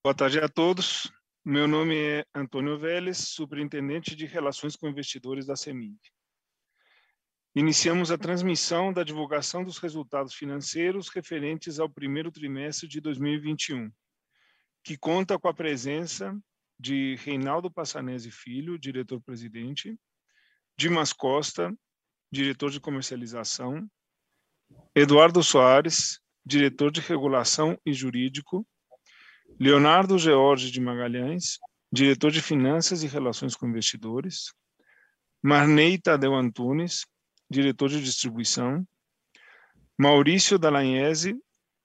Boa tarde a todos. Meu nome é Antônio Vélez, superintendente de Relações com Investidores da CEMIG. Iniciamos a transmissão da divulgação dos resultados financeiros referentes ao primeiro trimestre de 2021, que conta com a presença de Reinaldo Passanese Filho, diretor-presidente, Dimas Costa, diretor de comercialização, Eduardo Soares, diretor de regulação e jurídico, Leonardo George de Magalhães, diretor de finanças e relações com investidores, Marnei Tadeu Antunes, diretor de distribuição, Maurício Dallagnese,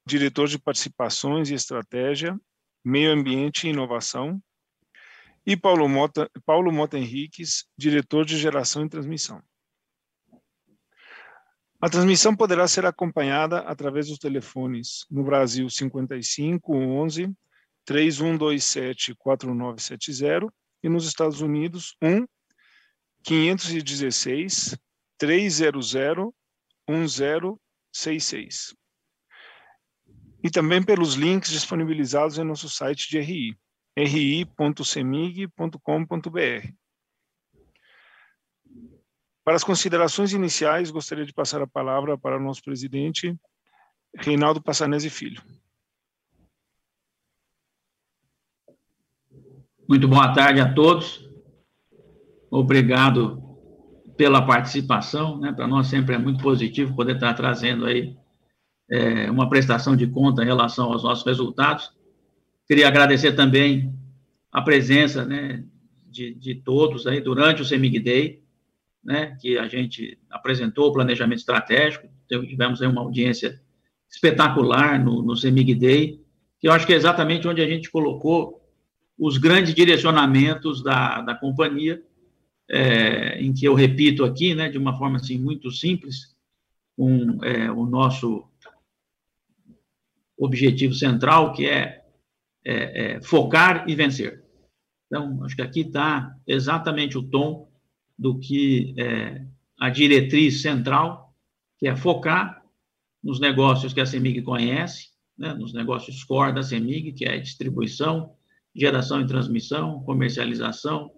diretor de participações e estratégia, meio ambiente e inovação, e Paulo Mota, Paulo Mota Henriques, diretor de geração e transmissão. A transmissão poderá ser acompanhada através dos telefones no Brasil 55 11 3127 4970 e nos Estados Unidos 1 516 300 1066. E também pelos links disponibilizados em nosso site de RI, ri.semig.com.br. Para as considerações iniciais, gostaria de passar a palavra para o nosso presidente, Reinaldo Passanese Filho. Muito boa tarde a todos. Obrigado pela participação, né? Para nós sempre é muito positivo poder estar trazendo aí é, uma prestação de conta em relação aos nossos resultados. Queria agradecer também a presença, né, de, de todos aí durante o Semig Day, né, que a gente apresentou o planejamento estratégico, tivemos aí uma audiência espetacular no, no Semig Day, que eu acho que é exatamente onde a gente colocou os grandes direcionamentos da, da companhia, é, em que eu repito aqui, né, de uma forma assim muito simples, um, é, o nosso objetivo central, que é, é, é focar e vencer. Então, acho que aqui está exatamente o tom do que é, a diretriz central, que é focar nos negócios que a CEMIG conhece, né, nos negócios core da CEMIG, que é distribuição, geração e transmissão, comercialização,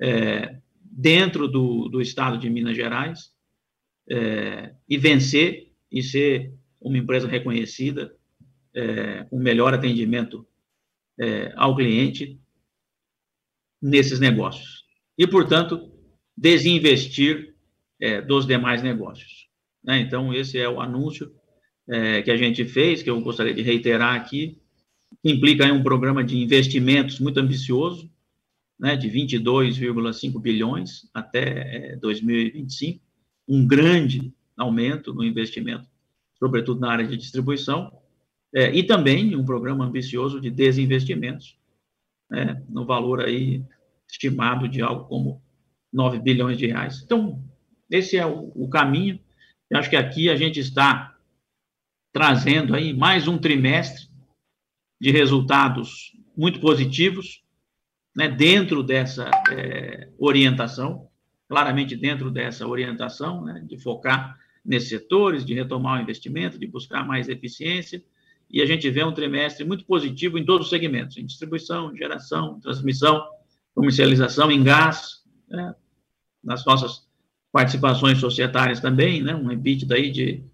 é, dentro do, do estado de Minas Gerais, é, e vencer e ser uma empresa reconhecida, é, com melhor atendimento é, ao cliente nesses negócios. E, portanto, desinvestir é, dos demais negócios. Né? Então, esse é o anúncio é, que a gente fez, que eu gostaria de reiterar aqui, que implica em um programa de investimentos muito ambicioso, né, de 22,5 bilhões até é, 2025, um grande aumento no investimento, sobretudo na área de distribuição, é, e também um programa ambicioso de desinvestimentos, né, no valor aí estimado de algo como 9 bilhões de reais. Então, esse é o, o caminho. Eu acho que aqui a gente está trazendo aí mais um trimestre de resultados muito positivos, né, dentro dessa é, orientação, claramente dentro dessa orientação, né, de focar nesses setores, de retomar o investimento, de buscar mais eficiência, e a gente vê um trimestre muito positivo em todos os segmentos, em distribuição, geração, transmissão, comercialização, em gás, né, nas nossas participações societárias também, né, um EBITDA aí de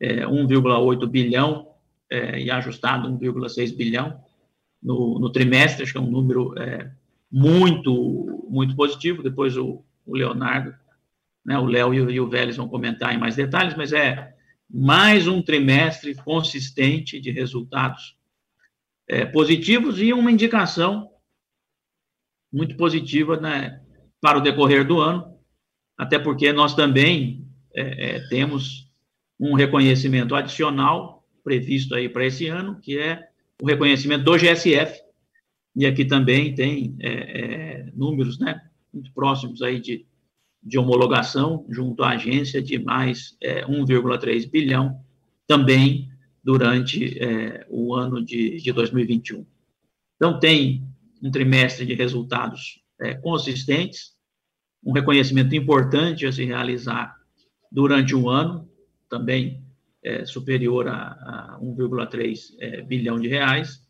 é, 1,8 bilhão é, e ajustado 1,6 bilhão no, no, trimestre, acho que é um número é, muito, muito positivo. Depois o, o Leonardo, né, o Léo e, e, o Vélez vão comentar em mais detalhes, mas é mais um trimestre consistente de resultados é, positivos e uma indicação muito positiva né, para o decorrer do ano, até porque nós também é, é, temos um reconhecimento adicional previsto aí para esse ano, que é o reconhecimento do GSF, e aqui também tem é, é, números, né, muito próximos aí de, de homologação junto à agência de mais é, 1,3 bilhão também durante é, o ano de, de 2021. Então, tem um trimestre de resultados é, consistentes, um reconhecimento importante a se realizar durante o ano, também é, superior a, a 1,3 é, bilhão de reais,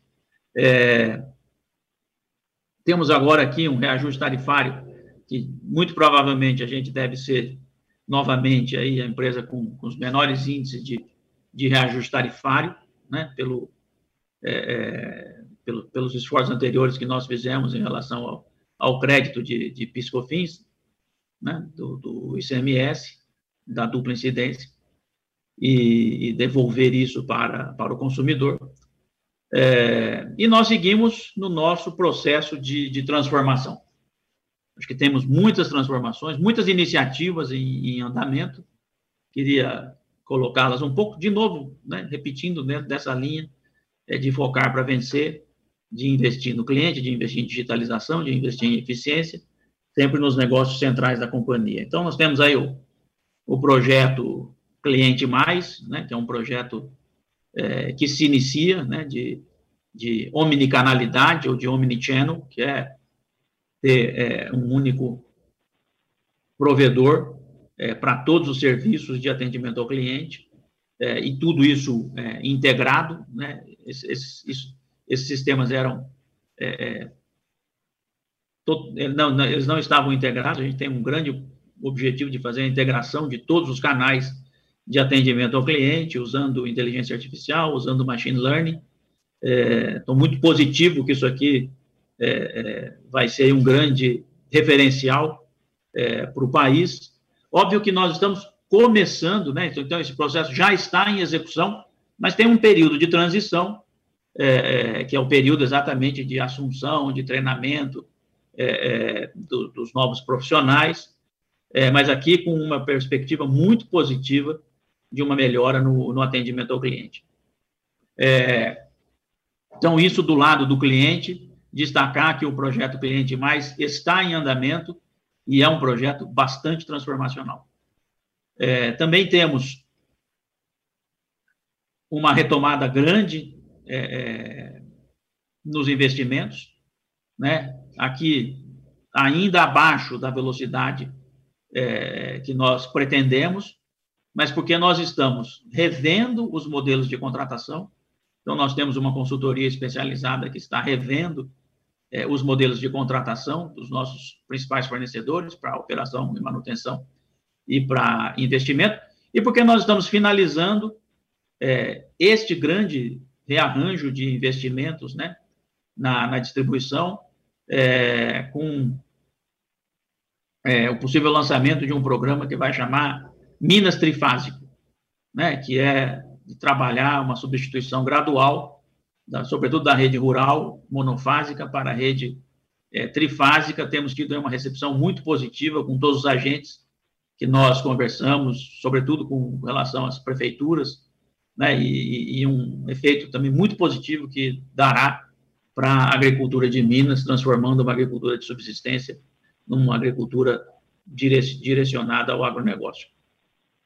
É, temos agora aqui um reajuste tarifário que muito provavelmente a gente deve ser novamente aí a empresa com, com os menores índices de, de reajuste tarifário, né, pelo, é, é, pelo, pelos esforços anteriores que nós fizemos em relação ao, ao crédito de, de piscofins, né, do, do ICMS, da dupla incidência, e, e devolver isso para, para o consumidor. É, e nós seguimos no nosso processo de, de, transformação. Acho que temos muitas transformações, muitas iniciativas em, em andamento. Queria colocá-las um pouco, de novo, né, repetindo dentro dessa linha é, de focar para vencer, de investir no cliente, de investir em digitalização, de investir em eficiência, sempre nos negócios centrais da companhia. Então, nós temos aí o, o projeto Cliente Mais, né, que é um projeto é, que se inicia, né, de, de omnicanalidade ou de omnichannel, que é ter é, um único provedor é, para todos os serviços de atendimento ao cliente, é, e tudo isso é, integrado, né, esses, esses, esses sistemas eram é, não, eles não estavam integrados, a gente tem um grande objetivo de fazer a integração de todos os canais de atendimento ao cliente, usando inteligência artificial, usando machine learning. Estou é, muito positivo que isso aqui é, é, vai ser um grande referencial é, para o país. Óbvio que nós estamos começando, né? então esse processo já está em execução, mas tem um período de transição, é, é, que é o período exatamente de assunção, de treinamento do, dos novos profissionais, mas aqui com uma perspectiva muito positiva de uma melhora no, no atendimento ao cliente. É, então, isso do lado do cliente, destacar que o projeto Cliente Mais está em andamento e é um projeto bastante transformacional. É, também temos uma retomada grande é, é nos investimentos, né? aqui ainda abaixo da velocidade é, que nós pretendemos, mas porque nós estamos revendo os modelos de contratação. Então, nós temos uma consultoria especializada que está revendo é, os modelos de contratação dos nossos principais fornecedores para operação e manutenção e para investimento, e porque nós estamos finalizando é, este grande rearranjo de investimentos né, na, na distribuição, é, com o possível lançamento de um programa que vai chamar Minas Trifásico, né, que é de trabalhar uma substituição gradual, da, sobretudo da rede rural monofásica para a rede é, trifásica. Temos tido uma recepção muito positiva com todos os agentes que nós conversamos, sobretudo com relação às prefeituras, né, e, e um efeito também muito positivo que dará para a agricultura de Minas, transformando uma agricultura de subsistência numa agricultura direcionada ao agronegócio.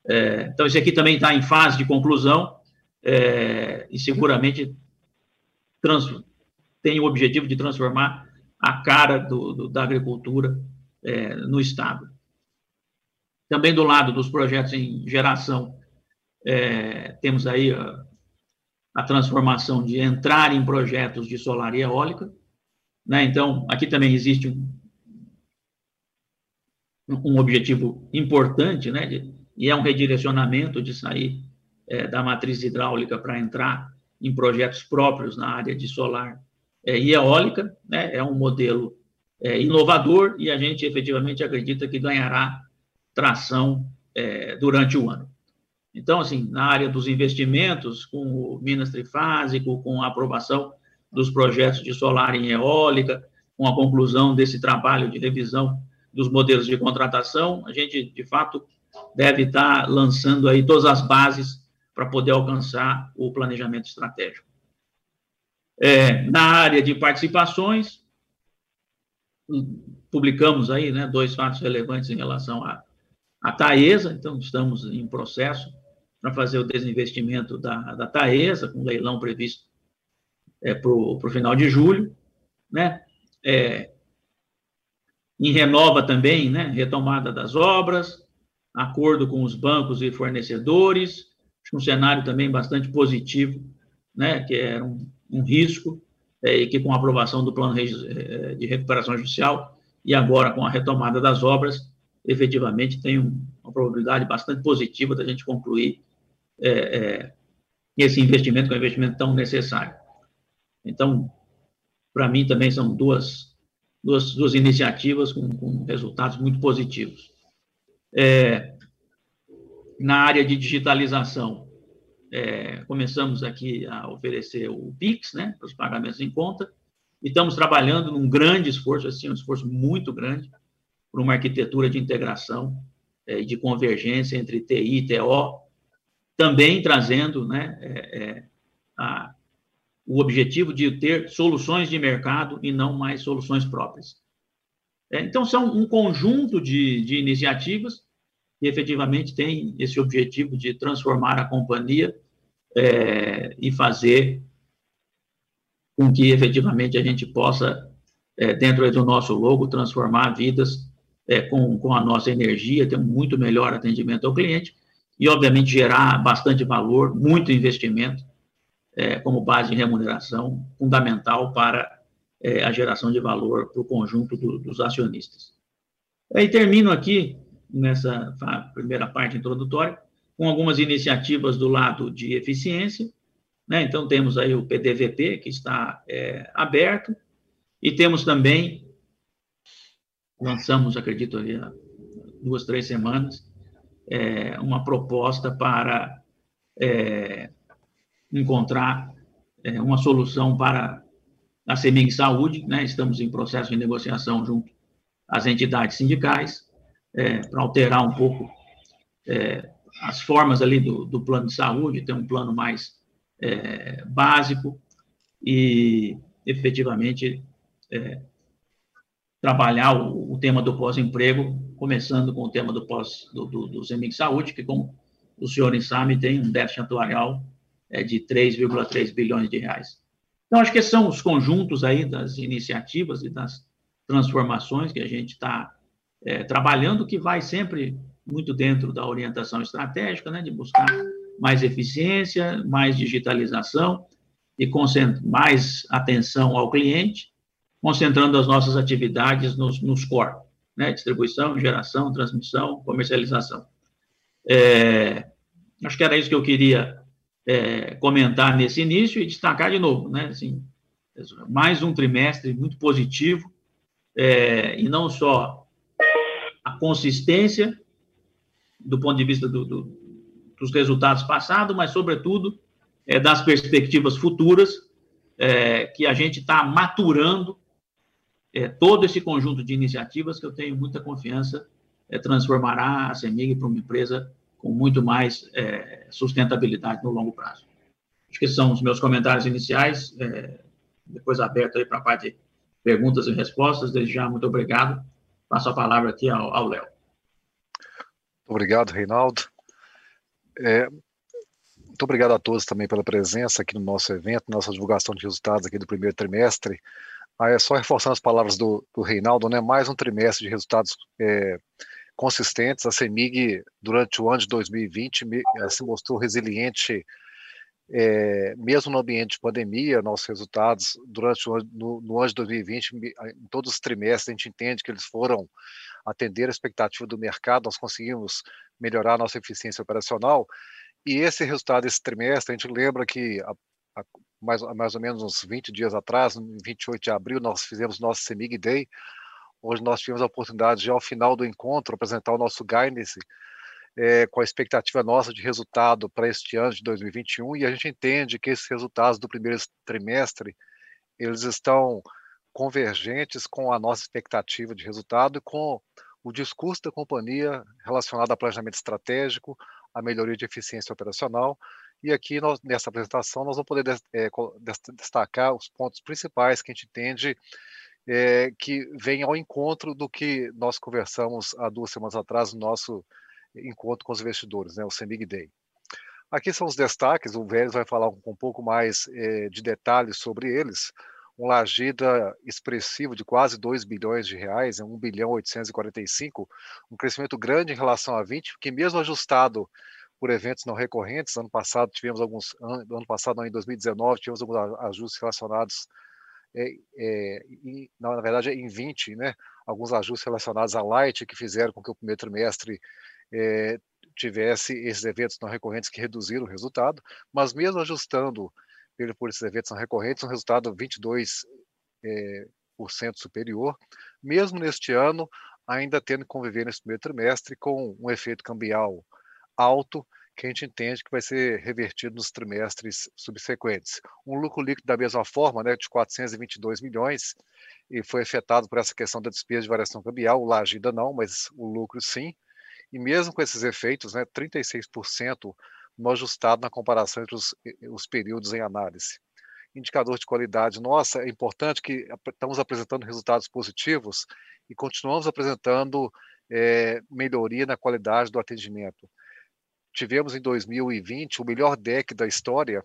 É, então, esse aqui também está em fase de conclusão é, e seguramente trans, tem o objetivo de transformar a cara do, do, da agricultura é, no Estado. Também do lado dos projetos em geração, é, temos aí a, a, transformação de entrar em projetos de solar e eólica. Né? Então, aqui também existe um, um objetivo importante, né, de, e é um redirecionamento de sair é, da matriz hidráulica para entrar em projetos próprios na área de solar é, e eólica, né? é um modelo é, inovador e a gente efetivamente acredita que ganhará tração é, durante o ano. Então, assim, na área dos investimentos, com o Minas Trifásico, com a aprovação dos projetos de solar e eólica, com a conclusão desse trabalho de revisão dos modelos de contratação, a gente, de fato, deve estar lançando aí todas as bases para poder alcançar o planejamento estratégico. É, na área de participações, publicamos aí né, dois fatos relevantes em relação à, à Taesa, então estamos em processo para fazer o desinvestimento da, da Taesa, com leilão previsto é, para o final de julho, né? É, em Renova também, né, retomada das obras, acordo com os bancos e fornecedores, um cenário também bastante positivo, né, que era um, um risco, é, e que com a aprovação do plano é, de recuperação judicial e agora com a retomada das obras, efetivamente tem uma probabilidade bastante positiva da gente concluir é, é, esse investimento, que é um investimento tão necessário. Então, para mim também são duas, duas, duas iniciativas com, com resultados muito positivos. É, na área de digitalização, é, começamos aqui a oferecer o PIX, né, para os pagamentos em conta, e estamos trabalhando num grande esforço, assim, um esforço muito grande, por uma arquitetura de integração e é, de convergência entre TI e TO, também trazendo né, é, é, a, o objetivo de ter soluções de mercado e não mais soluções próprias. É, então, são um conjunto de, de iniciativas que efetivamente tem esse objetivo de transformar a companhia é, e fazer com que efetivamente a gente possa, é, dentro do nosso logo, transformar vidas é, com, com a nossa energia, ter muito melhor atendimento ao cliente e, obviamente, gerar bastante valor, muito investimento é, como base de remuneração fundamental para é, a geração de valor para o conjunto do, dos acionistas. Aí termino aqui, nessa primeira parte introdutória, com algumas iniciativas do lado de eficiência. Né? Então, temos aí o PDVP, que está é, aberto, e temos também, lançamos, acredito, ali, duas, três semanas, é, uma proposta para é, encontrar é, uma solução para a CEMIG Saúde, né? estamos em processo de negociação junto às entidades sindicais, é, para alterar um pouco é, as formas ali do, do plano de saúde, ter um plano mais é, básico e, efetivamente, é, trabalhar o, o, tema do pós-emprego, começando com o tema do pós do, do, do CEMIG Saúde, que, como os senhores sabem, tem um déficit atuarial é, de 3,3 bilhões de reais. Então, acho que são os conjuntos aí das iniciativas e das transformações que a gente está é, trabalhando, que vai sempre muito dentro da orientação estratégica, né, de buscar mais eficiência, mais digitalização e mais atenção ao cliente, concentrando as nossas atividades nos, nos core, né, distribuição, geração, transmissão, comercialização. É, acho que era isso que eu queria é, comentar nesse início e destacar de novo, né, assim, mais um trimestre muito positivo, é, e não só consistência do ponto de vista do, do, dos resultados passados, mas, sobretudo, é, das perspectivas futuras, é, que a gente está maturando é, todo esse conjunto de iniciativas que eu tenho muita confiança é, transformará a CEMIG para uma empresa com muito mais é, sustentabilidade no longo prazo. Acho que são os meus comentários iniciais, é, depois aberto aí para a parte de perguntas e respostas. Desde já, muito obrigado. Passo a palavra aqui ao Léo. Obrigado, Reinaldo. É, muito obrigado a todos também pela presença aqui no nosso evento, nossa divulgação de resultados aqui do primeiro trimestre. Ah, é só reforçando as palavras do, do Reinaldo, né? Mais um trimestre de resultados é, consistentes. A CEMIG, durante o ano de 2020, me, é, se mostrou resiliente, é, mesmo no ambiente de pandemia. Nossos resultados, durante o no, no ano de 2020, em todos os trimestres, a gente entende que eles foram atender a expectativa do mercado, nós conseguimos melhorar nossa eficiência operacional. E esse resultado desse trimestre, a gente lembra que a, a, mais, mais ou menos uns 20 dias atrás, no 28 de abril, nós fizemos nosso CEMIG Day, onde nós tivemos a oportunidade de, ao final do encontro, apresentar o nosso guidance é, com a expectativa nossa de resultado para este ano de 2021, e a gente entende que esses resultados do primeiro trimestre, eles estão convergentes com a nossa expectativa de resultado e com o discurso da companhia relacionado a planejamento estratégico, a melhoria de eficiência operacional. E aqui, nós, nessa apresentação, nós vamos poder é, destacar os pontos principais que a gente entende é, que vem ao encontro do que nós conversamos há duas semanas atrás no nosso encontro com os investidores, né, o CEMIG Day. Aqui são os destaques, o Vélez vai falar um, um pouco mais é, de detalhes sobre eles, um Lagida expressivo de quase 2 bilhões de reais, 1 bilhão 845, um crescimento grande em relação a 20, que mesmo ajustado por eventos não recorrentes, ano passado tivemos alguns, ano passado, não, em 2019, tivemos alguns ajustes relacionados é, é, na verdade, em 20, né, alguns ajustes relacionados à Light que fizeram com que o primeiro trimestre é, tivesse esses eventos não recorrentes que reduziram o resultado, mas mesmo ajustando por esses eventos não recorrentes, um resultado 22 é, por cento superior, mesmo neste ano, ainda tendo que conviver nesse primeiro trimestre com um efeito cambial alto, que a gente entende que vai ser revertido nos trimestres subsequentes. Um lucro líquido da mesma forma, né, de 422 milhões, e foi afetado por essa questão da despesa de variação cambial, o Lagida não, mas o lucro sim. E mesmo com esses efeitos, né, 36% no ajustado na comparação entre os, os períodos em análise. Indicador de qualidade, nossa, é importante que estamos apresentando resultados positivos e continuamos apresentando é, melhoria na qualidade do atendimento tivemos em 2020 o melhor deck da história,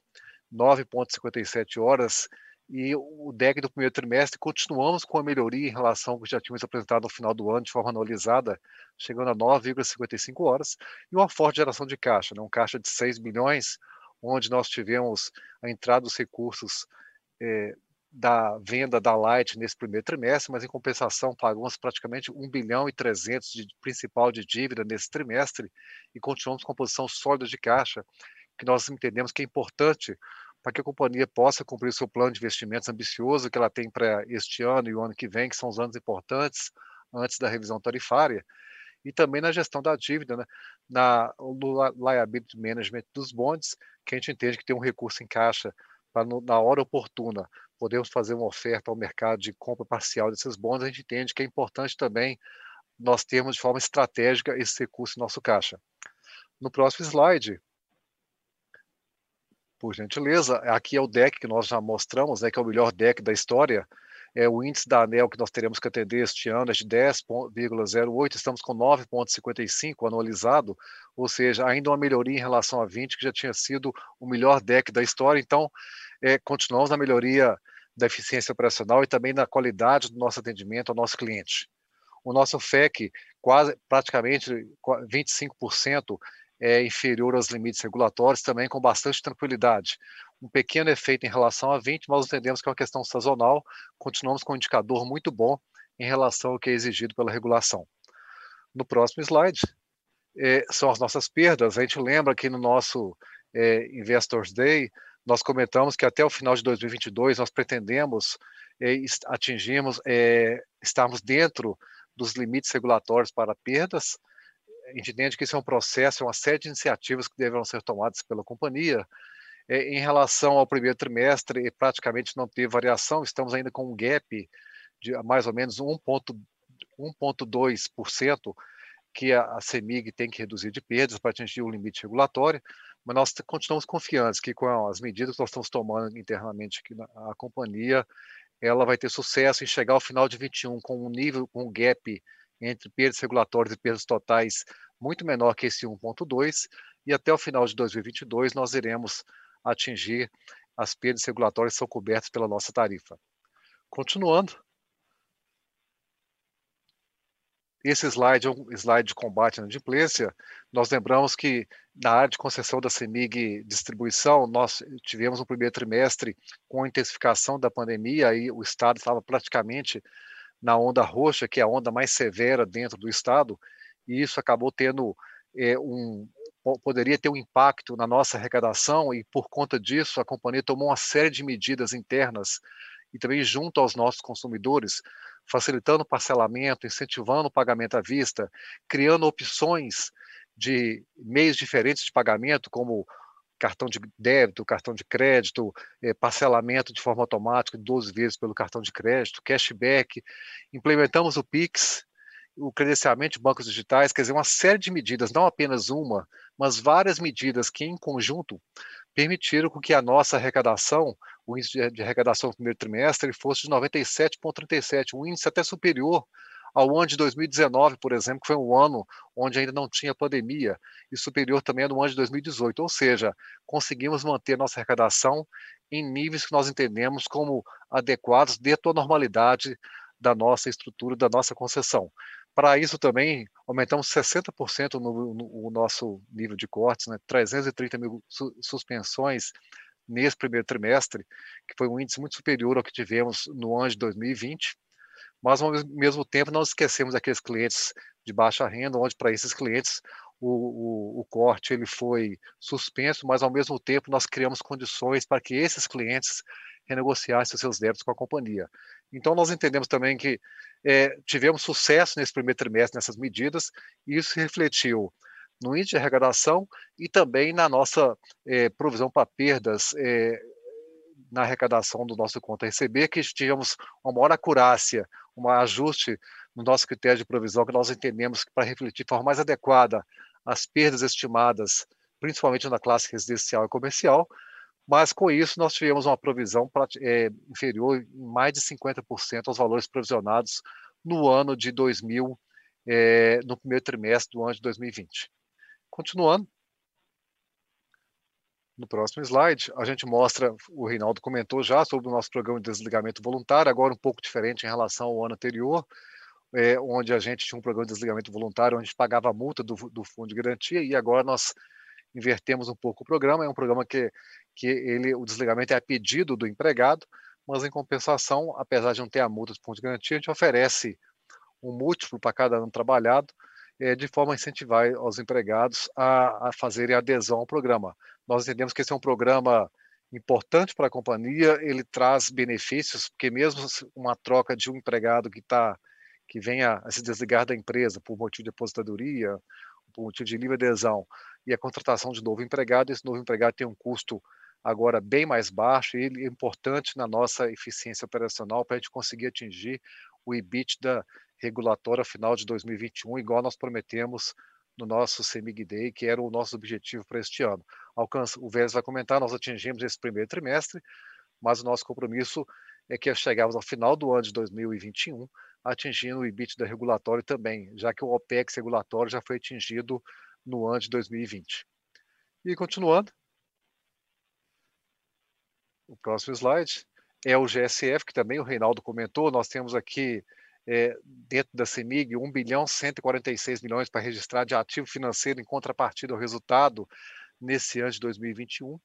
9,57 horas, e o deck do primeiro trimestre continuamos com a melhoria em relação ao que já tínhamos apresentado no final do ano de forma anualizada, chegando a 9,55 horas, e uma forte geração de caixa, né? um caixa de 6 milhões, onde nós tivemos a entrada dos recursos eh, da venda da Light nesse primeiro trimestre, mas em compensação pagamos praticamente 1 bilhão e 300 de principal de dívida nesse trimestre e continuamos com posição sólida de caixa, que nós entendemos que é importante para que a companhia possa cumprir seu plano de investimentos ambicioso que ela tem para este ano e o ano que vem, que são os anos importantes antes da revisão tarifária, e também na gestão da dívida, né? na, no liability management dos bonds, que a gente entende que tem um recurso em caixa para, na hora oportuna, podemos fazer uma oferta ao mercado de compra parcial desses bons, a gente entende que é importante também nós termos de forma estratégica esse recurso em nosso caixa. No próximo slide, por gentileza, aqui é o deck que nós já mostramos, né, que é o melhor deck da história, é o índice da ANEL que nós teremos que atender este ano é de 10,08, estamos com 9,55 anualizado, ou seja, ainda uma melhoria em relação a 20, que já tinha sido o melhor deck da história, então é, continuamos na melhoria da eficiência operacional e também na qualidade do nosso atendimento ao nosso cliente. O nosso FEC, quase praticamente 25%, é inferior aos limites regulatórios, também com bastante tranquilidade. Um pequeno efeito em relação a 20, mas entendemos que é uma questão sazonal, continuamos com um indicador muito bom em relação ao que é exigido pela regulação. No próximo slide, é, são as nossas perdas. A gente lembra que no nosso é, Investors Day, nós comentamos que até o final de 2022 nós pretendemos é, atingirmos, é, estarmos dentro dos limites regulatórios para perdas. A entende que isso é um processo, é uma série de iniciativas que deverão ser tomadas pela companhia. É, em relação ao primeiro trimestre, praticamente não teve variação, estamos ainda com um gap de mais ou menos 1,2% que a, a CEMIG tem que reduzir de perdas para atingir o limite regulatório mas nós continuamos confiantes que com as medidas que nós estamos tomando internamente aqui na a companhia, ela vai ter sucesso em chegar ao final de 21 com um nível, com um gap entre perdas regulatórias e perdas totais muito menor que esse 1.2, e até o final de 2022 nós iremos atingir as perdas regulatórias que são cobertas pela nossa tarifa. Continuando, esse slide é um slide de combate à inadimplência. Nós lembramos que na área de concessão da CEMIG distribuição, nós tivemos um primeiro trimestre com a intensificação da pandemia e o Estado estava praticamente na onda roxa, que é a onda mais severa dentro do Estado, e isso acabou tendo é, um poderia ter um impacto na nossa arrecadação e por conta disso a companhia tomou uma série de medidas internas e também junto aos nossos consumidores facilitando o parcelamento, incentivando o pagamento à vista, criando opções de meios diferentes de pagamento, como cartão de débito, cartão de crédito, eh, parcelamento de forma automática de 12 vezes pelo cartão de crédito, cashback. Implementamos o Pix, o credenciamento de bancos digitais, quer dizer, uma série de medidas, não apenas uma, mas várias medidas que, em conjunto, permitiram que a nossa arrecadação, o índice de arrecadação no primeiro trimestre, fosse de 97,37, um índice até superior ao ano de 2019, por exemplo, que foi um ano onde ainda não tinha pandemia, e superior também ao ano de 2018. Ou seja, conseguimos manter nossa arrecadação em níveis que nós entendemos como adequados dentro da normalidade da nossa estrutura, da nossa concessão. Para isso também aumentamos 60% no, no, no, nosso nível de cortes, né? 330 mil su suspensões nesse primeiro trimestre, que foi um índice muito superior ao que tivemos no ano de 2020, mas ao mesmo tempo não esquecemos aqueles clientes de baixa renda, onde para esses clientes o, o, o, corte ele foi suspenso, mas ao mesmo tempo nós criamos condições para que esses clientes renegociassem seus débitos com a companhia. Então nós entendemos também que é, tivemos sucesso nesse primeiro trimestre nessas medidas e isso refletiu no índice de arrecadação e também na nossa é, provisão para perdas é, na arrecadação do nosso conta receber, que tivemos uma maior acurácia, um ajuste no nosso critério de provisão que nós entendemos que para refletir de forma mais adequada as perdas estimadas, principalmente na classe residencial e comercial, mas com isso nós tivemos uma provisão é, inferior em mais de 50% aos valores provisionados no ano de 2000, é, no primeiro trimestre do ano de 2020. Continuando, no próximo slide, a gente mostra, o Reinaldo comentou já sobre o nosso programa de desligamento voluntário, agora um pouco diferente em relação ao ano anterior, é, onde a gente tinha um programa de desligamento voluntário, onde a gente pagava a multa do, do fundo de garantia, e agora nós invertemos um pouco o programa, é um programa que, que ele, o desligamento é a pedido do empregado, mas em compensação, apesar de não ter a multa do fundo de garantia, a gente oferece um múltiplo para cada ano trabalhado, é, de forma a incentivar os empregados a, a fazerem adesão ao programa. Nós entendemos que esse é um programa importante para a companhia, ele traz benefícios, porque mesmo uma troca de um empregado que está que venha a se desligar da empresa por motivo de aposentadoria, por motivo de livre adesão, e a contratação de novo empregado, esse novo empregado tem um custo agora bem mais baixo, e ele é importante na nossa eficiência operacional para a gente conseguir atingir o EBITDA regulatório final de 2021, igual nós prometemos no nosso CEMIG Day, que era o nosso objetivo para este ano. Alcança, o Vélez vai comentar, nós atingimos esse primeiro trimestre, mas o nosso compromisso é que chegarmos ao final do ano de 2021 atingindo o EBITDA regulatório também, já que o OPEX regulatório já foi atingido no ano de 2020. E continuando, o próximo slide é o GSF, que também o Reinaldo comentou, nós temos aqui é, dentro da CEMIG 1 bilhão 146 milhões para registrar de ativo financeiro em contrapartida ao resultado nesse ano de 2021,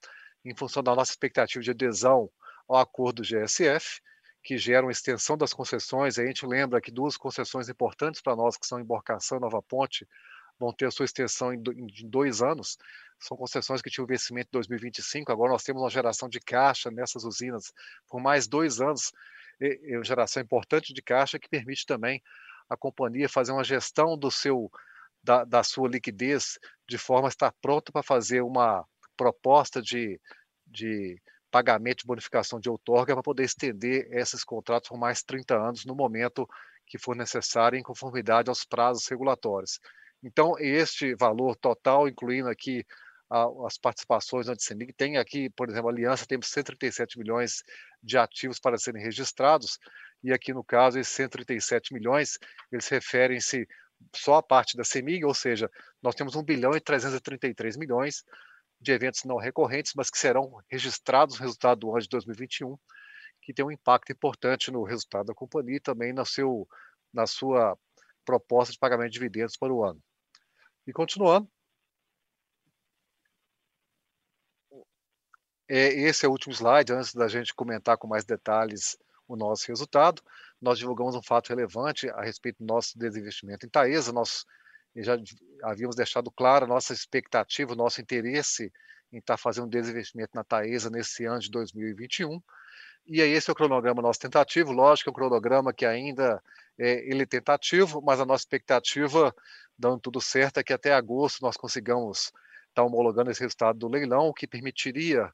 em função da nossa expectativa de adesão ao acordo do GSF, que geram extensão das concessões. A gente lembra que duas concessões importantes para nós, que são Embarcação e Nova Ponte, vão ter a sua extensão em dois anos. São concessões que tinham vencimento em 2025. Agora nós temos uma geração de caixa nessas usinas por mais dois anos. Uma geração importante de caixa que permite também a companhia fazer uma gestão do seu da, da sua liquidez de forma a estar pronta para fazer uma proposta de, de pagamento de bonificação de outorga para poder estender esses contratos por mais 30 anos no momento que for necessário em conformidade aos prazos regulatórios. Então, este valor total, incluindo aqui as participações na DCMIG, tem aqui, por exemplo, a Aliança tem 137 milhões de ativos para serem registrados, e aqui no caso, esses 137 milhões, eles referem-se só à parte da CEMIG, ou seja, nós temos 1 bilhão e 333 milhões de eventos não recorrentes, mas que serão registrados no resultado do ano de 2021, que tem um impacto importante no resultado da companhia e também no seu, na sua proposta de pagamento de dividendos para o ano. E continuando, é, esse é o último slide, antes da gente comentar com mais detalhes o nosso resultado. Nós divulgamos um fato relevante a respeito do nosso desinvestimento em Taesa. Nós já havíamos deixado claro a nossa expectativa, o nosso interesse em estar fazendo desinvestimento na Taesa nesse ano de 2021. E aí esse é o cronograma nosso tentativo, lógico, é um cronograma que ainda é, ele é tentativo, mas a nossa expectativa, dando tudo certo, é que até agosto nós consigamos estar homologando esse resultado do leilão, o que permitiria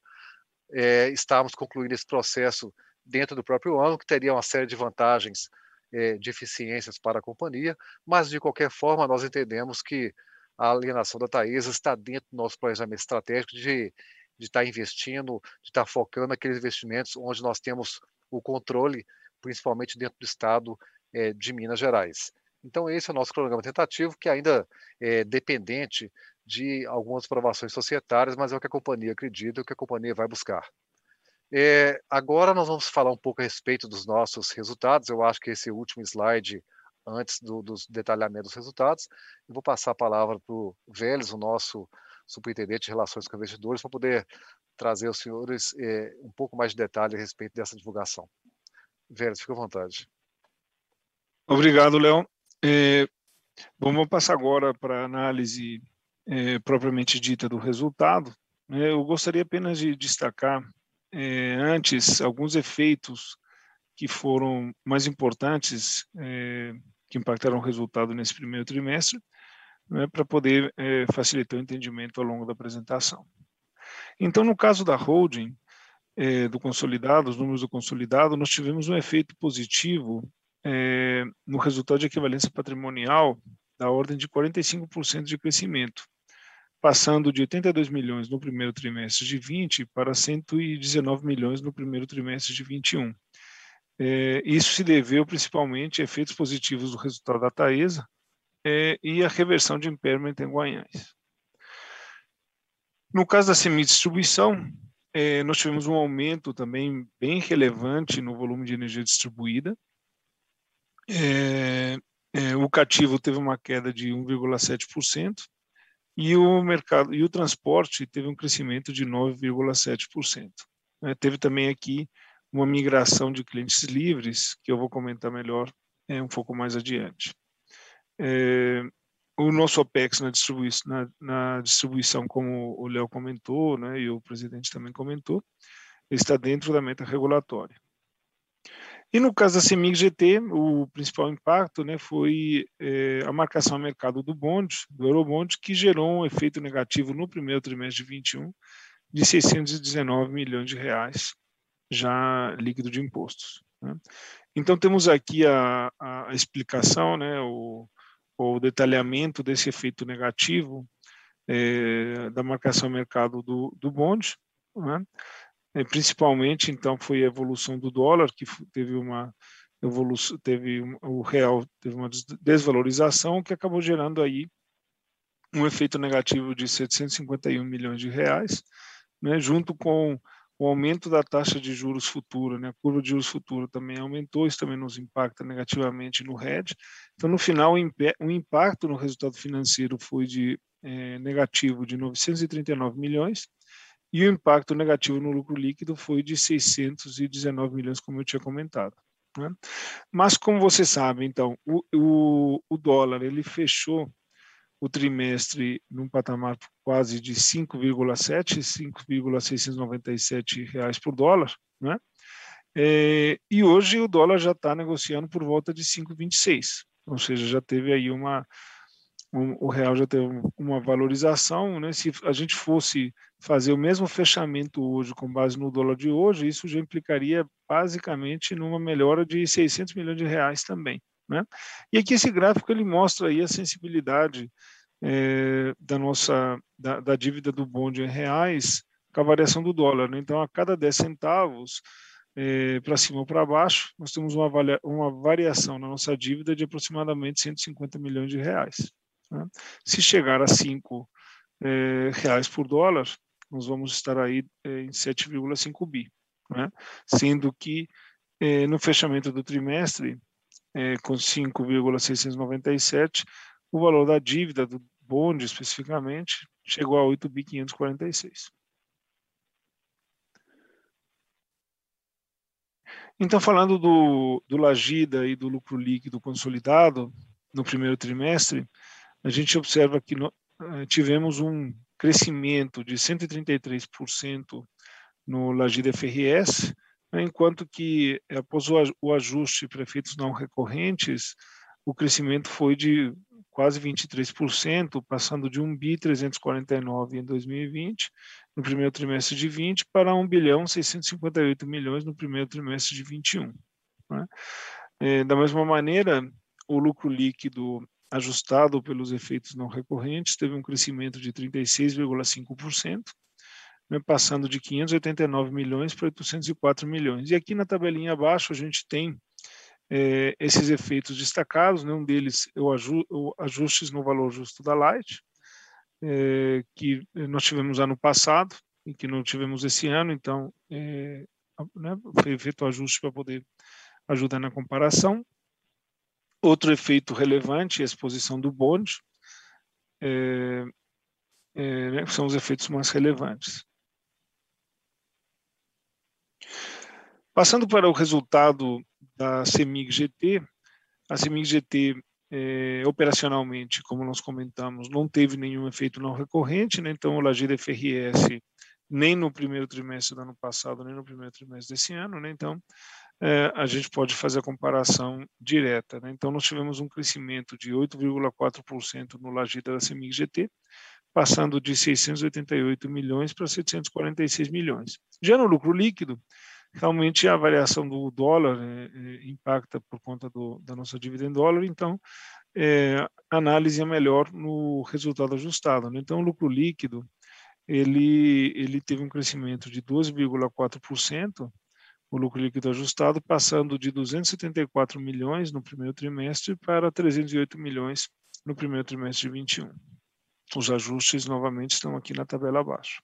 é, estarmos concluindo esse processo dentro do próprio ano, que teria uma série de vantagens é, de eficiências para a companhia, mas de qualquer forma nós entendemos que a alienação da Taesa está dentro do nosso planejamento estratégico de, de estar investindo, de estar focando naqueles investimentos onde nós temos o controle, principalmente dentro do estado é, de Minas Gerais. Então, esse é o nosso cronograma tentativo, que ainda é dependente de algumas aprovações societárias, mas é o que a companhia acredita, o que a companhia vai buscar. É, agora nós vamos falar um pouco a respeito dos nossos resultados. Eu acho que esse último slide, antes do, dos detalhamentos dos resultados, eu vou passar a palavra para o Vélez, o nosso superintendente de relações com investidores, para poder trazer aos senhores é, um pouco mais de detalhe a respeito dessa divulgação. Vélez, fica à vontade. Obrigado, Léo. É, vamos passar agora para a análise é, propriamente dita do resultado. É, eu gostaria apenas de destacar, é, antes, alguns efeitos que foram mais importantes, é, que impactaram o resultado nesse primeiro trimestre, né, para poder é, facilitar o entendimento ao longo da apresentação. Então, no caso da holding, é, do consolidado, os números do consolidado, nós tivemos um efeito positivo é, no resultado de equivalência patrimonial da ordem de 45% de crescimento, passando de 82 milhões no primeiro trimestre de 20 para 119 milhões no primeiro trimestre de 21. É, isso se deveu principalmente a efeitos positivos do resultado da Taesa é, e a reversão de impairment em Guanhães. No caso da semi-distribuição, é, nós tivemos um aumento também bem relevante no volume de energia distribuída. É, é, o cativo teve uma queda de 1,7% e o mercado e o transporte teve um crescimento de 9,7%. É, teve também aqui uma migração de clientes livres, que eu vou comentar melhor é, um pouco mais adiante. É, o nosso OPEX na distribuição, na, na distribuição como o Léo comentou, né, e o presidente também comentou, está dentro da meta regulatória. E no caso da CEMIG GT, o principal impacto né, foi é, a marcação ao mercado do bonde, do Eurobond, que gerou um efeito negativo no primeiro trimestre de 21 de 619 milhões de reais, já líquido de impostos. Né. Então, temos aqui a, a explicação, né, o, o detalhamento desse efeito negativo é, da marcação mercado do, do bonde, né? É, principalmente, então, foi a evolução do dólar, que teve uma evolução, teve o real teve uma desvalorização, que acabou gerando aí um efeito negativo de 751 milhões de reais, né, junto com o aumento da taxa de juros futuro, né? a curva de juros futuro também aumentou, isso também nos impacta negativamente no RED. Então, no final, o impacto no resultado financeiro foi de é, negativo de 939 milhões e o impacto negativo no lucro líquido foi de 619 milhões, como eu tinha comentado. Né? Mas, como você sabe, então, o, o, o dólar ele fechou o trimestre num patamar quase de 5,7, 5,697 reais por dólar, né? É, e hoje o dólar já está negociando por volta de 5,26, ou seja, já teve aí uma um, o real já teve uma valorização, né? Se a gente fosse fazer o mesmo fechamento hoje com base no dólar de hoje, isso já implicaria basicamente numa melhora de 600 milhões de reais também. Né? E aqui esse gráfico ele mostra aí a sensibilidade é, da nossa da, da, dívida do bonde em reais com a variação do dólar. Né? Então, a cada 10 centavos é, para cima ou para baixo, nós temos uma, uma variação na nossa dívida de aproximadamente 150 milhões de reais. Né? Se chegar a 5 é, reais por dólar, nós vamos estar aí é, em 7,5 bi, né? sendo que é, no fechamento do trimestre é, com 5,697, o valor da dívida do bonde, especificamente, chegou a 8.546. Então, falando do, do Lagida e do lucro líquido consolidado no primeiro trimestre, a gente observa que no, eh, tivemos um crescimento de 133% no Lagida FRS, né, enquanto que após o ajuste para efeitos não recorrentes, o crescimento foi de quase 23%, passando de 1 bi 349 em 2020, no primeiro trimestre de 20, para 1 bilhão 658 milhões no primeiro trimestre de 21. Né? É, da mesma maneira, o lucro líquido ajustado pelos efeitos não recorrentes teve um crescimento de 36,5%, né, passando de 589 milhões para 804 milhões. E aqui na tabelinha abaixo a gente tem é, esses efeitos destacados, né, um deles é o, aju o ajustes no valor justo da Light, é, que nós tivemos ano passado e que não tivemos esse ano, então é, né, foi feito ajuste para poder ajudar na comparação. Outro efeito relevante é a exposição do bonde, é, é, né, são os efeitos mais relevantes. Passando para o resultado da CEMIG GT, a CEMIG GT é, operacionalmente, como nós comentamos, não teve nenhum efeito não recorrente, né? então o Lagida FRS nem no primeiro trimestre do ano passado, nem no primeiro trimestre desse ano, né? então é, a gente pode fazer a comparação direta. Né? Então nós tivemos um crescimento de 8,4% no Lagida da CEMIG GT, passando de 688 milhões para 746 milhões. Já no lucro líquido, realmente a variação do dólar é, é, impacta por conta do, da nossa dívida em dólar, então é, a análise é melhor no resultado ajustado. Né? Então, o lucro líquido ele, ele teve um crescimento de 12,4%, o lucro líquido ajustado, passando de 274 milhões no primeiro trimestre para 308 milhões no primeiro trimestre de 21. Os ajustes novamente estão aqui na tabela abaixo.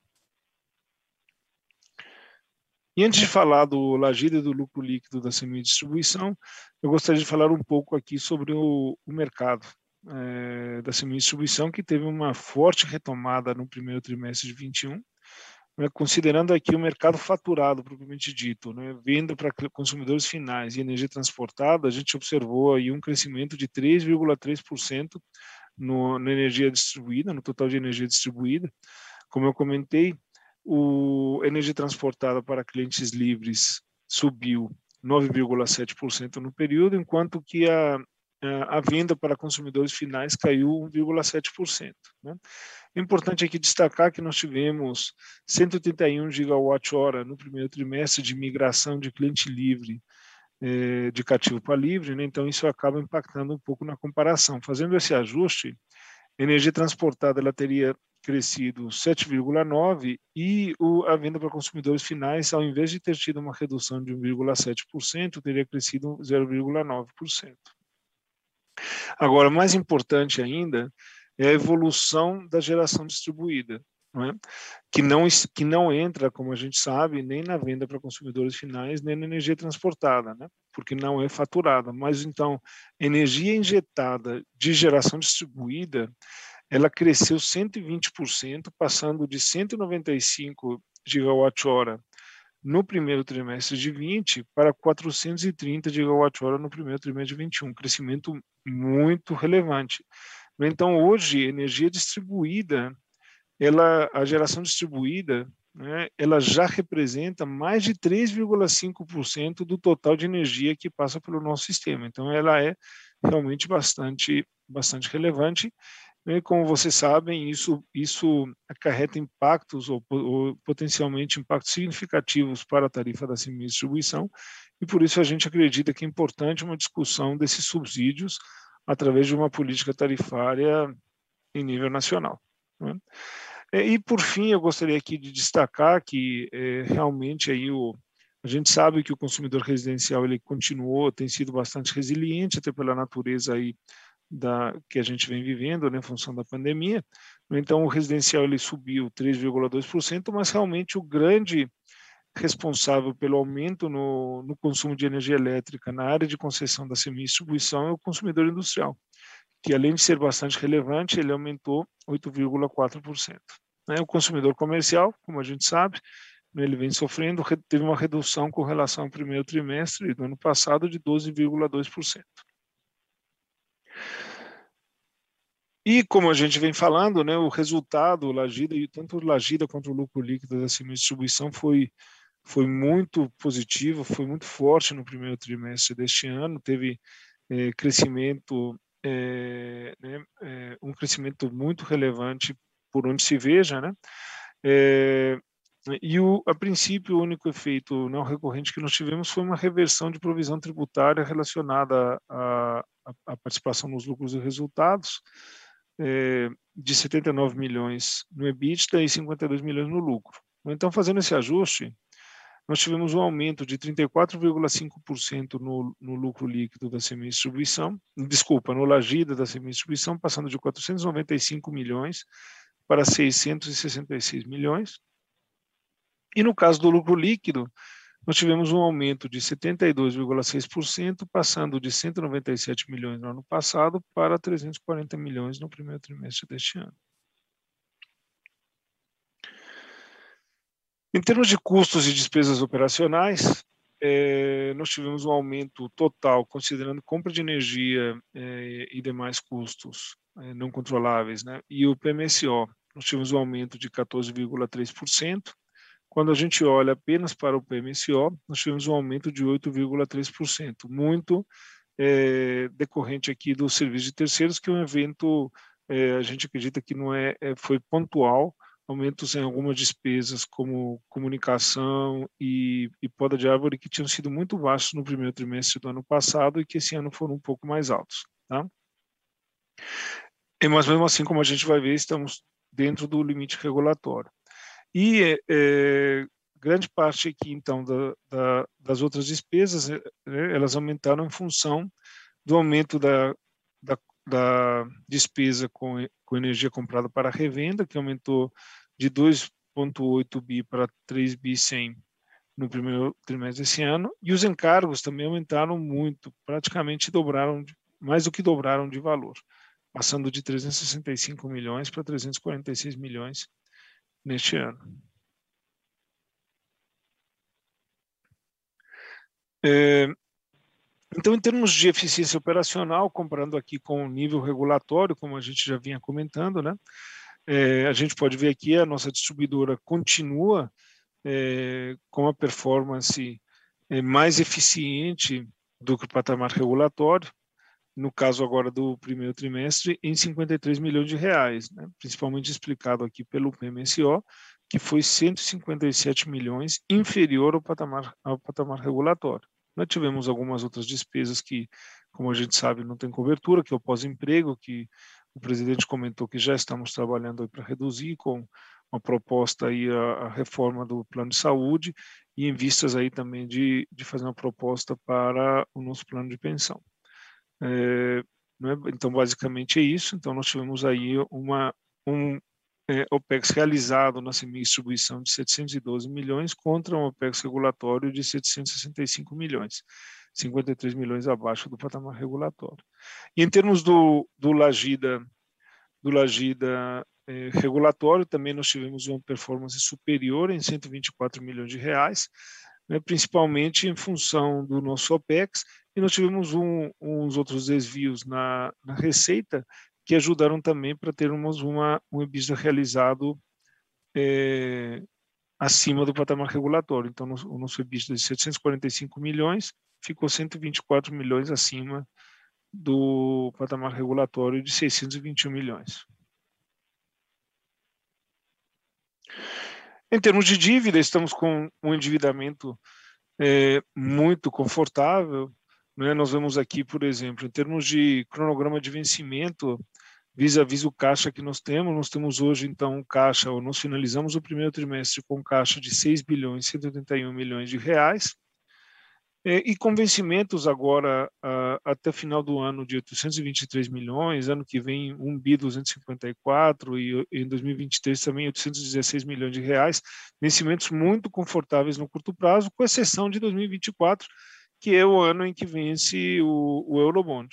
E antes de falar do Lagida e do lucro líquido da semi-distribuição, eu gostaria de falar um pouco aqui sobre o, o mercado é, da semi-distribuição, que teve uma forte retomada no primeiro trimestre de 21, né, considerando aqui o mercado faturado, propriamente dito, né, venda para consumidores finais e energia transportada, a gente observou aí um crescimento de 3,3% na energia distribuída, no total de energia distribuída. Como eu comentei, o energia transportada para clientes livres subiu 9,7% no período, enquanto que a, a venda para consumidores finais caiu 1,7%. Né? É importante aqui destacar que nós tivemos 181 gigawatt-hora no primeiro trimestre de migração de cliente livre eh, de cativo para livre, né? então isso acaba impactando um pouco na comparação. Fazendo esse ajuste, energia transportada ela teria crescido 7,9% e a venda para consumidores finais, ao invés de ter tido uma redução de 1,7%, teria crescido 0,9%. Agora, mais importante ainda é a evolução da geração distribuída, não é? que, não, que não entra, como a gente sabe, nem na venda para consumidores finais, nem na energia transportada, né? porque não é faturada. Mas, então, energia injetada de geração distribuída ela cresceu 120%, passando de 195 gigawatt-hora no primeiro trimestre de 20 para 430 gigawatt-hora no primeiro trimestre de 21, um crescimento muito relevante. Então, hoje, energia distribuída, ela, a geração distribuída, né, ela já representa mais de 3,5% do total de energia que passa pelo nosso sistema. Então, ela é realmente bastante, bastante relevante como vocês sabem, isso, isso acarreta impactos ou, ou, potencialmente impactos significativos para a tarifa da distribuição e por isso a gente acredita que é importante uma discussão desses subsídios através de uma política tarifária em nível nacional. Né? E, por fim, eu gostaria aqui de destacar que é, realmente aí o, a gente sabe que o consumidor residencial ele continuou, tem sido bastante resiliente, até pela natureza aí da, que a gente vem vivendo, né, em função da pandemia. Então, o residencial ele subiu 3,2%, mas realmente o grande responsável pelo aumento no, no, consumo de energia elétrica na área de concessão da semi-distribuição é o consumidor industrial, que além de ser bastante relevante, ele aumentou 8,4%. Né? O consumidor comercial, como a gente sabe, né, ele vem sofrendo, teve uma redução com relação ao primeiro trimestre do ano passado de 12,2%. E como a gente vem falando, né, o resultado, Lagida, tanto o Lagida quanto o lucro líquido da distribuição foi, foi muito positivo, foi muito forte no primeiro trimestre deste ano, teve é, crescimento, é, né, é, um crescimento muito relevante por onde se veja, né? e o, a princípio, o único efeito não recorrente que nós tivemos foi uma reversão de provisão tributária relacionada à participação nos lucros e resultados, é, de 79 milhões no EBITDA e 52 milhões no lucro. Então, fazendo esse ajuste, nós tivemos um aumento de 34,5% no, no lucro líquido da semi-distribuição, desculpa, no lagida da semi-distribuição, passando de 495 milhões para 666 milhões. E no caso do lucro líquido, nós tivemos um aumento de 72,6%, passando de 197 milhões no ano passado para 340 milhões no primeiro trimestre deste ano. Em termos de custos e despesas operacionais, é, nós tivemos um aumento total, considerando compra de energia é, e demais custos é, não controláveis, né? E o PMSO, nós tivemos um aumento de 14,3%. Quando a gente olha apenas para o PMSO, nós tivemos um aumento de 8,3%, muito é, decorrente aqui do serviço de terceiros, que é um evento, é, a gente acredita que não é, é, foi pontual, aumentos em algumas despesas como comunicação e, e poda de árvore que tinham sido muito baixos no primeiro trimestre do ano passado e que esse ano foram um pouco mais altos, tá? E, mas mesmo assim, como a gente vai ver, estamos dentro do limite regulatório. E é, grande parte aqui, então, da, da, das outras despesas, né, elas aumentaram em função do aumento da, da, da despesa com, com energia comprada para revenda, que aumentou de 2,8 bi para 3 bi 100 no primeiro trimestre desse ano, e os encargos também aumentaram muito, praticamente dobraram, mais do que dobraram de valor, passando de 365 milhões para 346 milhões neste ano. É, então, em termos de eficiência operacional, comparando aqui com o nível regulatório, como a gente já vinha comentando, né, é, a gente pode ver aqui a nossa distribuidora continua é, com a performance é, mais eficiente do que o patamar regulatório, no caso agora do primeiro trimestre, em 53 milhões de reais, né, principalmente explicado aqui pelo PMSO, que foi 157 milhões inferior ao patamar, ao patamar regulatório. Nós tivemos algumas outras despesas que, como a gente sabe, não tem cobertura, que é o pós-emprego, que o presidente comentou que já estamos trabalhando para reduzir com uma proposta aí a, a, reforma do plano de saúde e em vistas aí também de, de fazer uma proposta para o nosso plano de pensão. É, né? Então, basicamente é isso. Então, nós tivemos aí uma, um é, OPEX realizado na semi-distribuição de 712 milhões contra um OPEX regulatório de 765 milhões. 53 milhões abaixo do patamar regulatório. E em termos do, do Lagida, do Lagida eh, regulatório, também nós tivemos uma performance superior em 124 milhões de reais, né, principalmente em função do nosso OPEX, e nós tivemos um, uns outros desvios na, na receita que ajudaram também para termos uma, um EBITDA realizado eh, acima do patamar regulatório. Então, o nosso EBITDA de 745 milhões ficou 124 milhões acima do patamar regulatório de 621 milhões. Em termos de dívida, estamos com um endividamento é, muito confortável. Né? Nós vemos aqui, por exemplo, em termos de cronograma de vencimento, vis-à-vis -vis o caixa que nós temos, nós temos hoje, então, um caixa, ou nós finalizamos o primeiro trimestre com caixa de 6 bilhões e 181 milhões de reais, e com vencimentos agora até final do ano de 823 milhões, ano que vem 1 bi 254 e em 2023 também 816 milhões de reais, vencimentos muito confortáveis no curto prazo, com exceção de 2024, que é o ano em que vence o, o Eurobond,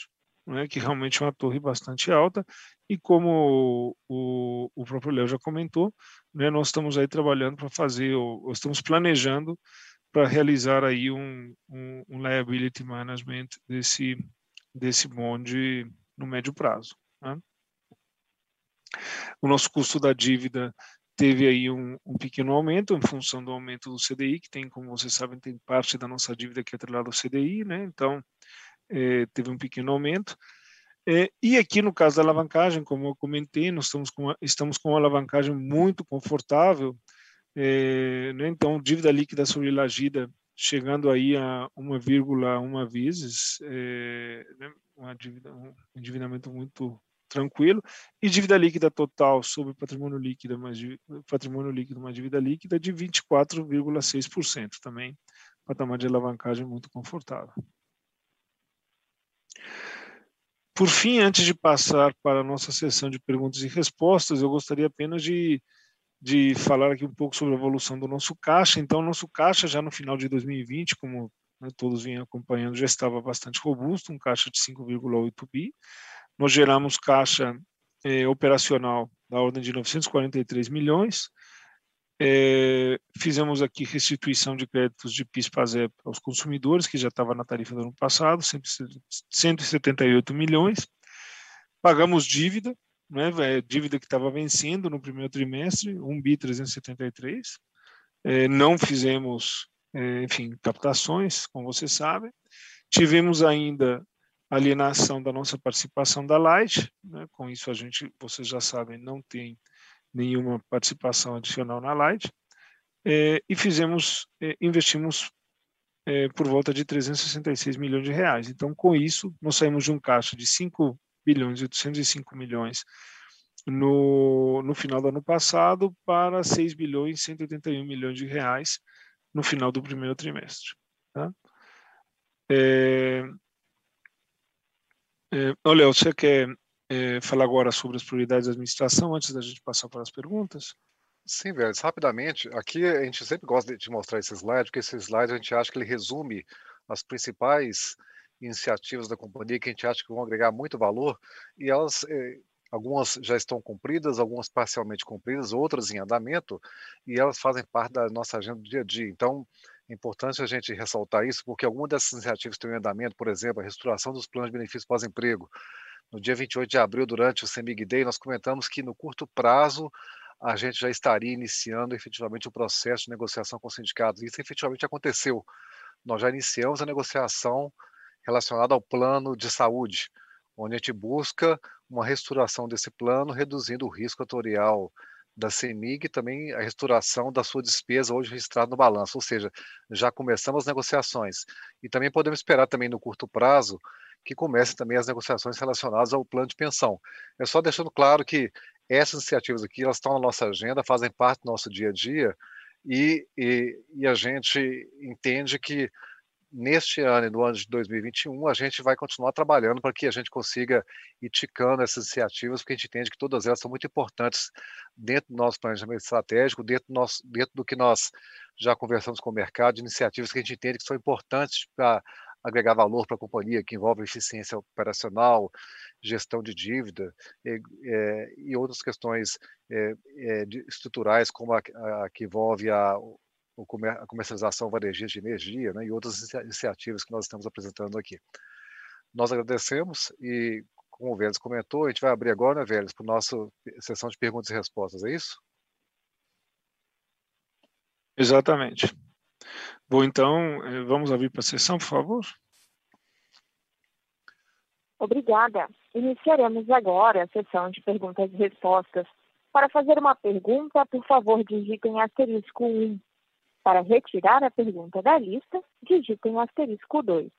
né, que realmente é uma torre bastante alta e como o, o próprio Léo já comentou, né, nós estamos aí trabalhando para fazer, ou, ou estamos planejando para realizar aí um, um, um, liability management desse, desse bonde no médio prazo. Né? O nosso custo da dívida teve aí um, um, pequeno aumento em função do aumento do CDI, que tem, como vocês sabem, tem parte da nossa dívida que é atrelada ao CDI, né? Então, é, teve um pequeno aumento. É, e aqui no caso da alavancagem, como eu comentei, nós estamos com uma, estamos com uma alavancagem muito confortável, é, né? Então, dívida líquida sobre lagida chegando aí a 1,1 vezes, é, né? uma dívida, um endividamento muito tranquilo, e dívida líquida total sobre patrimônio líquido mais patrimônio líquido mais dívida líquida de 24,6% também, patamar de alavancagem muito confortável. Por fim, antes de passar para a nossa sessão de perguntas e respostas, eu gostaria apenas de de falar aqui um pouco sobre a evolução do nosso caixa. Então, nosso caixa já no final de 2020, como né, todos vinham acompanhando, já estava bastante robusto, um caixa de 5,8 bi. Nós geramos caixa eh, operacional da ordem de 943 milhões. É, fizemos aqui restituição de créditos de PIS-PASEP aos consumidores, que já estava na tarifa do ano passado, 178 milhões. Pagamos dívida, né, dívida que estava vencendo no primeiro trimestre, 1 bi 373. É, não fizemos, é, enfim, captações, como vocês sabem. Tivemos ainda alienação da nossa participação da Light, né, com isso a gente, vocês já sabem, não tem nenhuma participação adicional na Light, é, e fizemos, é, investimos é, por volta de 366 milhões de reais. Então, com isso, nós saímos de um caixa de 5 bilhões e 805 milhões no, no final do ano passado para 6 bilhões e 181 milhões de reais no final do primeiro trimestre. Tá? É, é, olha, você quer é, falar agora sobre as prioridades da administração antes da gente passar para as perguntas? Sim, velho, rapidamente, aqui a gente sempre gosta de mostrar esse slide, porque esse slide a gente acha que ele resume as principais iniciativas da companhia que a gente acha que vão agregar muito valor e elas eh, algumas já estão cumpridas, algumas parcialmente cumpridas, outras em andamento e elas fazem parte da nossa agenda do dia a dia. Então, é importante a gente ressaltar isso, porque algumas dessas iniciativas estão em andamento, por exemplo, a restauração dos planos de benefício pós-emprego. No dia 28 de abril, durante o CEMIG Day, nós comentamos que no curto prazo a gente já estaria iniciando efetivamente o processo de negociação com os sindicatos. Isso efetivamente aconteceu. Nós já iniciamos a negociação relacionada ao plano de saúde, onde a gente busca uma restauração desse plano, reduzindo o risco atorial da CEMIG também a restauração da sua despesa hoje registrada no balanço, ou seja, já começamos as negociações. E também podemos esperar também no curto prazo que comecem também as negociações relacionadas ao plano de pensão. É só deixando claro que essas iniciativas aqui, elas estão na nossa agenda, fazem parte do nosso dia a dia, e, e, e a gente entende que neste ano e no ano de 2021, a gente vai continuar trabalhando para que a gente consiga ir ticando essas iniciativas, porque a gente entende que todas elas são muito importantes dentro do nosso planejamento estratégico, dentro do, nosso, dentro do que nós já conversamos com o mercado, de iniciativas que a gente entende que são importantes para agregar valor para a companhia, que envolve eficiência operacional, gestão de dívida e, é, e outras questões é, é, estruturais, como a, a, que envolve a, a comercialização varejista de energia né, e outras iniciativas que nós estamos apresentando aqui. Nós agradecemos e, como o Vélez comentou, a gente vai abrir agora, né, Vélez, para a nossa sessão de perguntas e respostas, é isso? Exatamente. Bom, então, eh, vamos abrir para a sessão, por favor. Obrigada. Iniciaremos agora a sessão de perguntas e respostas. Para fazer uma pergunta, por favor, digitem asterisco 1. Para retirar a pergunta da lista, digitem asterisco 2.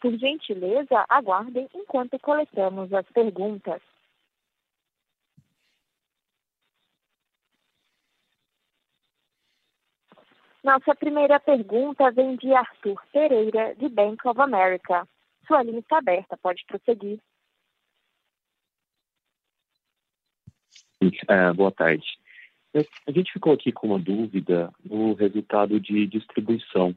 Por gentileza, aguardem enquanto coletamos as perguntas. Nossa primeira pergunta vem de Arthur Pereira, de Bank of America. Sua linha está aberta, pode prosseguir. É, boa tarde. A gente ficou aqui com uma dúvida no resultado de distribuição.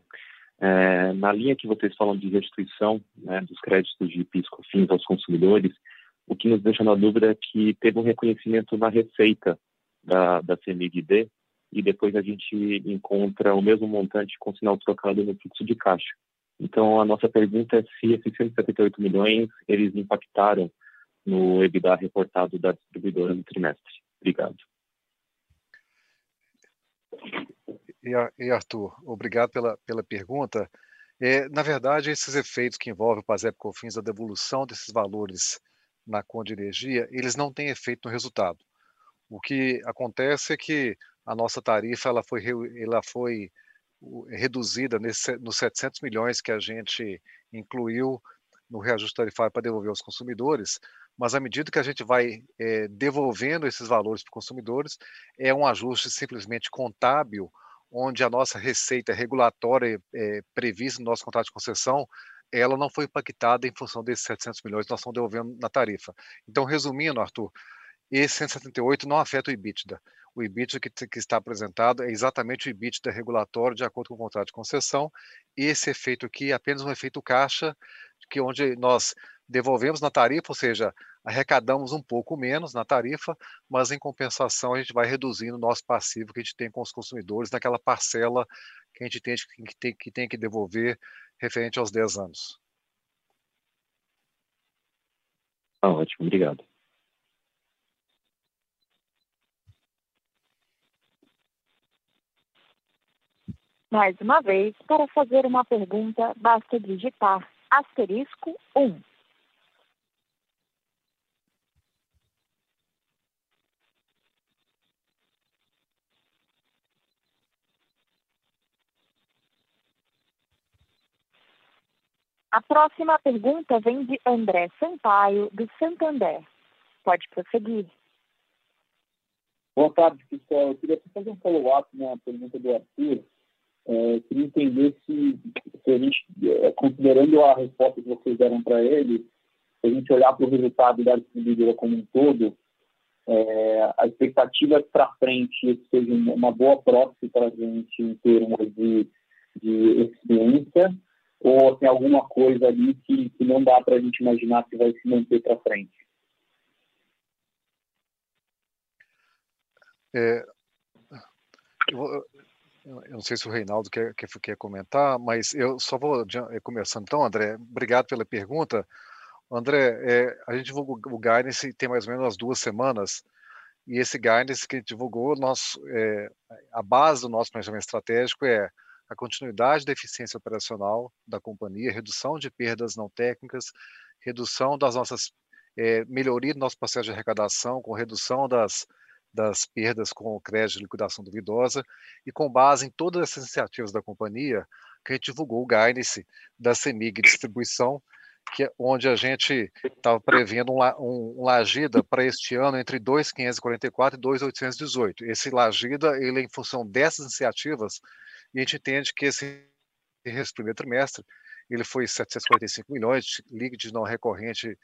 É, na linha que vocês falam de restituição né, dos créditos de PIS/COFINS aos consumidores, o que nos deixa na dúvida é que teve um reconhecimento na receita da, da CMIG-D e depois a gente encontra o mesmo montante com sinal trocado no fluxo de caixa. Então, a nossa pergunta é se esses 178 milhões, eles impactaram no EBITDA reportado da distribuidora no trimestre. Obrigado. E, Arthur, obrigado pela, pela pergunta. É, na verdade, esses efeitos que envolvem o PASEP COFINS, a devolução desses valores na conta de energia, eles não têm efeito no resultado. O que acontece é que a nossa tarifa ela foi, ela foi reduzida nesse, nos 700 milhões que a gente incluiu no reajuste tarifário para devolver aos consumidores, mas à medida que a gente vai é, devolvendo esses valores para os consumidores, é um ajuste simplesmente contábil onde a nossa receita regulatória é, prevista no nosso contrato de concessão, ela não foi impactada em função desses 700 milhões que nós estamos devolvendo na tarifa. Então, resumindo, Arthur, esse 178 não afeta o EBITDA. O EBITDA que, que, está apresentado é exatamente o EBITDA regulatório de acordo com o contrato de concessão. Esse efeito aqui é apenas um efeito caixa, que onde nós devolvemos na tarifa, ou seja, arrecadamos um pouco menos na tarifa, mas em compensação a gente vai reduzindo o nosso passivo que a gente tem com os consumidores naquela parcela que a gente tem que, tem, que, tem que devolver referente aos 10 anos. Ah, ótimo, obrigado. Mais uma vez, para fazer uma pergunta, basta digitar asterisco 1. A próxima pergunta vem de André Sampaio, do Santander. Pode prosseguir. Boa tarde, pessoal. Eu queria fazer um follow-up na pergunta do Arthur. É, queria entender se, se a gente, é, considerando a resposta que vocês deram para ele, se a gente olhar para o resultado da distribuidora como um todo, é, a expectativa para frente seja uma boa proxy para a gente em termos de, de eficiência ou tem alguma coisa ali que, que não dá para a gente imaginar que vai se manter para frente? É, eu, não sei se o Reinaldo quer, quer, quer comentar, mas eu só vou é, começando então, André. Obrigado pela pergunta. André, é, a gente divulgou o guidance tem mais ou menos duas semanas, e esse guidance que a gente divulgou, nós, é, a base do nosso planejamento estratégico é a continuidade da eficiência operacional da companhia, redução de perdas não técnicas, redução das nossas é, melhoria do nosso processo de arrecadação, com redução das, das perdas com o crédito de liquidação duvidosa, e com base em todas essas iniciativas da companhia, que a gente divulgou o guidance da CEMIG Distribuição, que é onde a gente estava prevendo um, um, um Lagida para este ano entre 2.544 e 2.818. Esse Lagida, ele é em função dessas iniciativas, e a gente entende que esse, esse primeiro trimestre ele foi 745 milhões, líquido não recorrente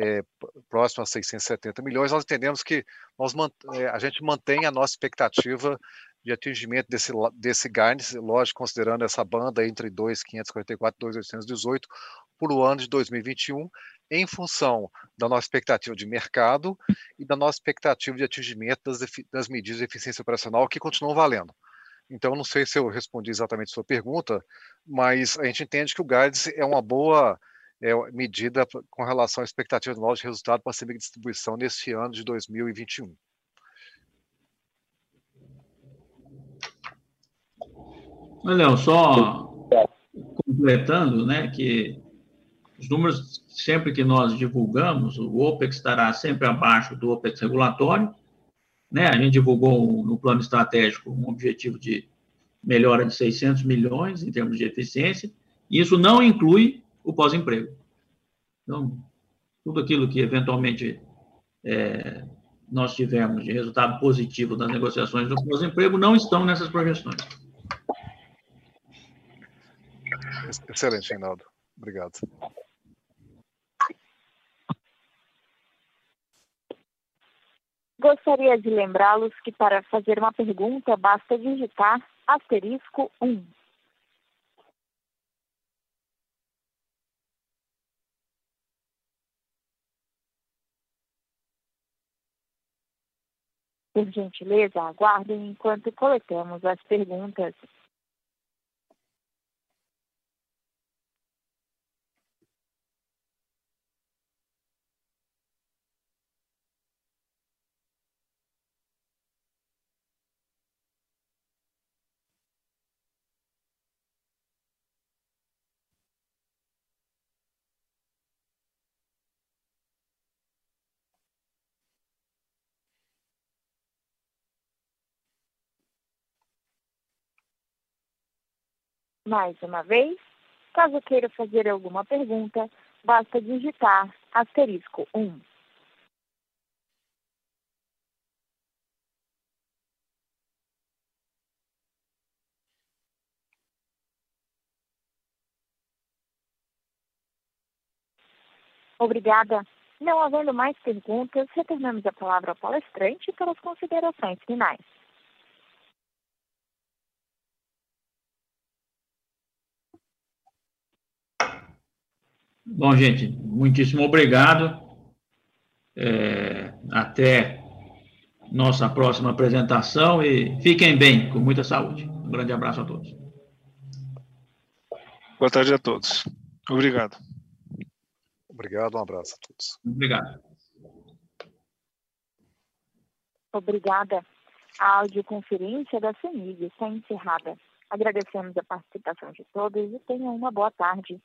é, próximo a 670 milhões. Nós entendemos que nós, é, a gente mantém a nossa expectativa de atingimento desse, desse guidance, lógico, considerando essa banda entre 2.544 e 2.818 por o ano de 2021, em função da nossa expectativa de mercado e da nossa expectativa de atingimento das, das medidas de eficiência operacional que continuam valendo. Então, não sei se eu respondi exatamente a sua pergunta, mas a gente entende que o guidance é uma boa é, medida com relação à expectativa do nosso resultado para a de distribuição neste ano de 2021. Léo, só completando, né, que os números sempre que nós divulgamos, o OPEX estará sempre abaixo do OPEX regulatório, né? A gente divulgou no plano estratégico um objetivo de melhora de 600 milhões em termos de eficiência, e isso não inclui o pós-emprego. Então, tudo aquilo que eventualmente é, nós tivemos de resultado positivo das negociações do pós-emprego não estão nessas projeções. Excelente, Reinaldo. Obrigado. Gostaria de lembrá-los que para fazer uma pergunta basta digitar asterisco 1. Por gentileza, aguardem enquanto coletamos as perguntas. Mais uma vez, caso queira fazer alguma pergunta, basta digitar asterisco 1. Obrigada. Não havendo mais perguntas, retornamos a palavra ao palestrante para as considerações finais. Bom, gente, muitíssimo obrigado. É, até nossa próxima apresentação e fiquem bem, com muita saúde. Um grande abraço a todos. Boa tarde a todos. Obrigado. Obrigado, um abraço a todos. Obrigado. Obrigada. A audioconferência da CEMIG está encerrada. Agradecemos a participação de todos e tenham uma boa tarde.